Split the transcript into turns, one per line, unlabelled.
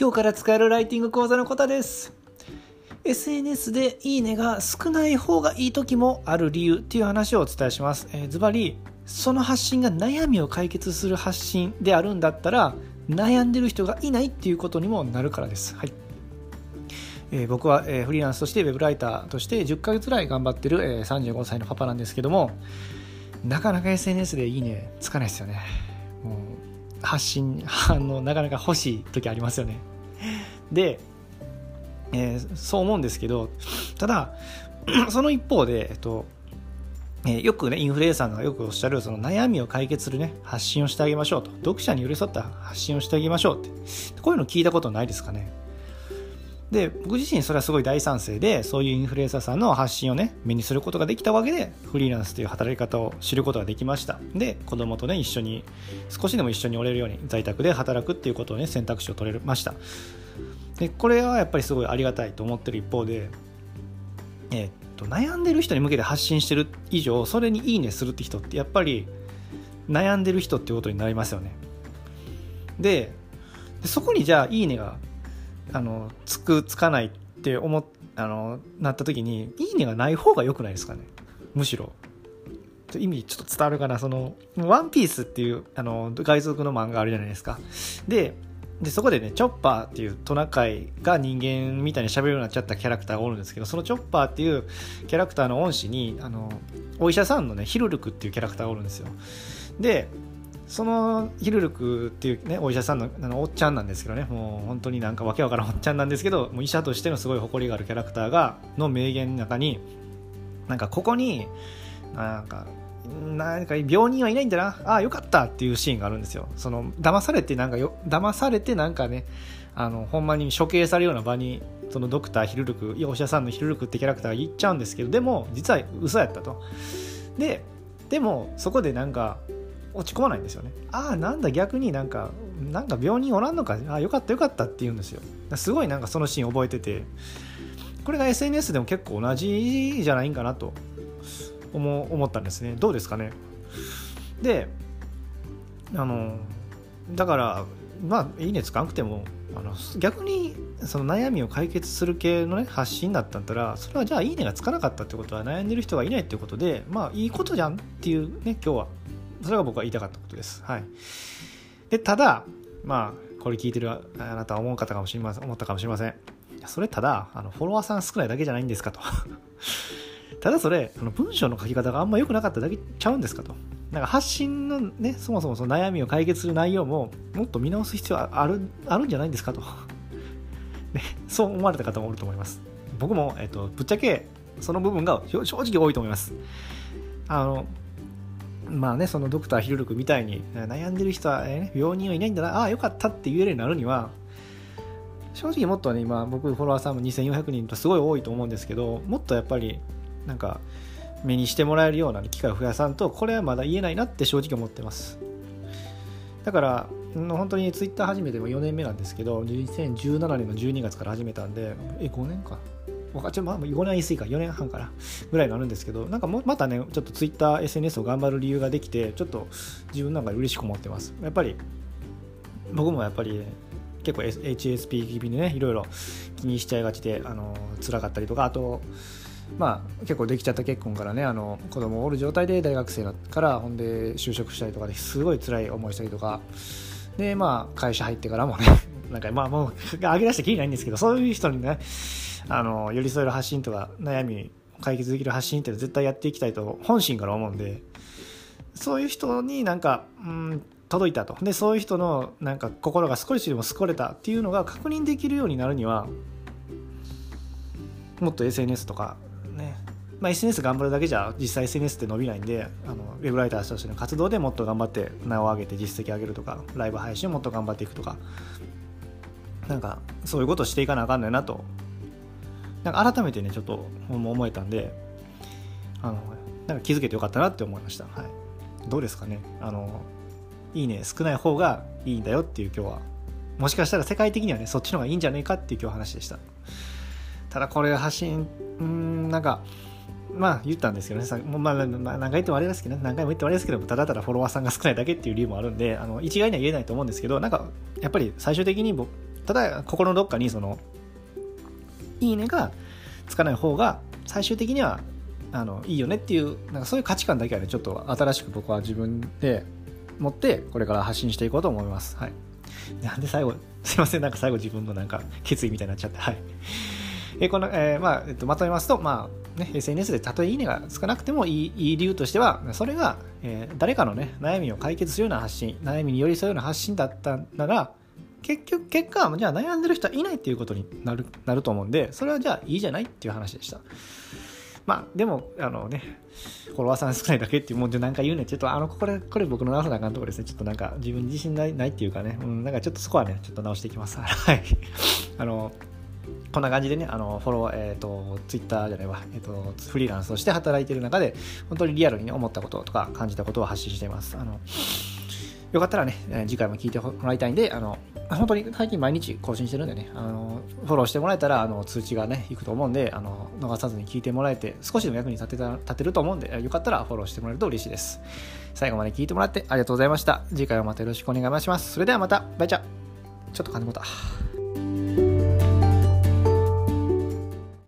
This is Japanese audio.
今日から使えるライティング講座のことです。SNS でいいねが少ない方がいい時もある理由っていう話をお伝えします。ズバリその発信が悩みを解決する発信であるんだったら悩んでる人がいないっていうことにもなるからです。はい。えー、僕は、えー、フリーランスとしてウェブライターとして10ヶ月ぐらい頑張ってる、えー、35歳のパパなんですけどもなかなか SNS でいいねつかないですよね。もう発信あのなかなか欲しい時ありますよね。で、えー、そう思うんですけどただ その一方で、えっとえー、よくねインフルエンサーがよくおっしゃるその悩みを解決するね発信をしてあげましょうと。読者に寄り添った発信をしてあげましょうって。こういうの聞いたことないですかね。で僕自身それはすごい大賛成でそういうインフルエンサーさんの発信をね目にすることができたわけでフリーランスという働き方を知ることができました。で子供とね一緒に少しでも一緒におれるように在宅で働くっていうことをね選択肢を取れました。でこれはやっぱりすごいありがたいと思ってる一方でえー、っと悩んでる人に向けて発信してる以上それにいいねするって人ってやっぱり悩んでる人っていうことになりますよね。でそこにじゃあいいねがあのつくつかないって思あのなった時にいいねがない方が良くないですかね？むしろ。意味ちょっと伝わるかな？その「ワンピースっていうあの外族の漫画あるじゃないですか。ででそこでねチョッパーっていうトナカイが人間みたいに喋るようになっちゃったキャラクターがおるんですけどそのチョッパーっていうキャラクターの恩師にあのお医者さんのねヒルルクっていうキャラクターがおるんですよ。でそのヒルルクっていうねお医者さんのあのおっちゃんなんですけどね。もう本当になんかわけわからんおっちゃんなんですけどもう医者としてのすごい誇りがあるキャラクターがの名言の中になんかここになんかなんか病人はいないんだな。ああよかったっていうシーンがあるんですよ。その騙されてなんかよ騙されてなんかねあのほんまに処刑されるような場にそのドクターヒルルクお医者さんのヒルルクってキャラクターが言っちゃうんですけどでも実は嘘やったと。ででもそこでなんか落ち込まないんですよね。ああなんだ逆になんかなんか病人おらんのか。ああよかったよかったって言うんですよ。すごいなんかそのシーン覚えてて。これが SNS でも結構同じじゃないんかなと。思思ったんですね。どうですかね。であのだからまあいいねつかなくてもあの逆にその悩みを解決する系のね発信だったんだったらそれはじゃあいいねがつかなかったってことは悩んでる人がいないってことでまあいいことじゃんっていうね今日は。それが僕は言いたかったことです。はい。で、ただ、まあ、これ聞いてるあなたは思う方かもしれません、思ったかもしれません。それただ、あの、フォロワーさん少ないだけじゃないんですかと。ただそれ、あの文章の書き方があんま良くなかっただけちゃうんですかと。なんか発信のね、そもそもその悩みを解決する内容ももっと見直す必要あるあるんじゃないんですかと。ね、そう思われた方もおると思います。僕も、えっと、ぶっちゃけその部分が正直多いと思います。あの、まあね、そのドクターヒルルクみたいに悩んでる人は、ね、病人はいないんだな、ああ、よかったって言えるようになるには、正直もっとね、今僕フォロワーさんも2400人とすごい多いと思うんですけど、もっとやっぱり、なんか、目にしてもらえるような機会を増やさんと、これはまだ言えないなって正直思ってます。だから、本当にツイッター始めても4年目なんですけど、2017年の12月から始めたんで、え、5年か。ちょっとまあ5年言い過ぎか、4年半からぐらいになるんですけど、なんかもまたね、ちょっと Twitter、SNS を頑張る理由ができて、ちょっと自分なんか嬉しく思ってます。やっぱり、僕もやっぱり、結構 HSP 気味でね、いろいろ気にしちゃいがちで、あの辛かったりとか、あと、まあ、結構できちゃった結婚からねあの子供おる状態で大学生だからほんで就職したりとかですごい辛い思いしたりとかでまあ会社入ってからもねなんかまあもう上げ出してきりないんですけどそういう人にねあの寄り添える発信とか悩み解決できる発信って絶対やっていきたいと本心から思うんでそういう人になんか、うん、届いたと。でそういう人のなんか心が少しでも救われたっていうのが確認できるようになるにはもっと SNS とかね。まあ、SNS 頑張るだけじゃ実際 SNS って伸びないんであのウェブライターとしての活動でもっと頑張って名を上げて実績上げるとかライブ配信をもっと頑張っていくとかなんかそういうことしていかなあかんのやなと。なんか改めてねちょっと思えたんであのなんか気づけてよかったなって思いました、はい、どうですかね。あのいいね少ない方がいいんだよっていう今日は。もしかしたら世界的にはねそっちの方がいいんじゃないかっていう今日話でした。ただこれ発信うんなんかまあ言ったんですけどね、さまあ、まあ、何回言ってもあれですけど、何回も言ってもあれですけど、ただただフォロワーさんが少ないだけっていう理由もあるんで、あの一概には言えないと思うんですけど、なんかやっぱり最終的に僕ただ心のどっかにそのいいねがつかない方が最終的にはあのいいよねっていうなんかそういう価値観だけはねちょっと新しく僕は自分で持ってこれから発信していこうと思います。はい。なんで最後、すいません、なんか最後自分のなんか決意みたいになっちゃって、はい。えこの、えー、まあ、えっと、まとめますと、まあ、ね、SNS でたとえいいねがつかなくてもいいいい理由としては、それが、えー、誰かのね、悩みを解決するような発信、悩みに寄り添うような発信だったなら、結局、結果、じゃあ悩んでる人はいないっていうことになるなると思うんで、それはじゃあいいじゃないっていう話でした。まあ、でも、あのね、フォロワーさん少ないだけっていうもんで何か言うね。ちょっと、あの、これ、これ僕の直さなあかんところですね。ちょっとなんか、自分自信ないないっていうかね、うん、なんかちょっとそこはね、ちょっと直していきます。はい。あの、こんな感じでね、あの、フォロー、えっ、ー、と、ツイッターじゃないわ、えっ、ー、と、フリーランスとして働いてる中で、本当にリアルに、思ったこととか感じたことを発信しています。あの、よかったらね、次回も聞いてもらいたいんで、あの、本当に最近毎日更新してるんでね、あの、フォローしてもらえたら、あの、通知がね、いくと思うんで、あの、逃さずに聞いてもらえて、少しでも役に立てた、立てると思うんで、よかったらフォローしてもらえると嬉しいです。最後まで聞いてもらってありがとうございました。次回もまたよろしくお願いします。それではまた、バイチャちょっと金持った。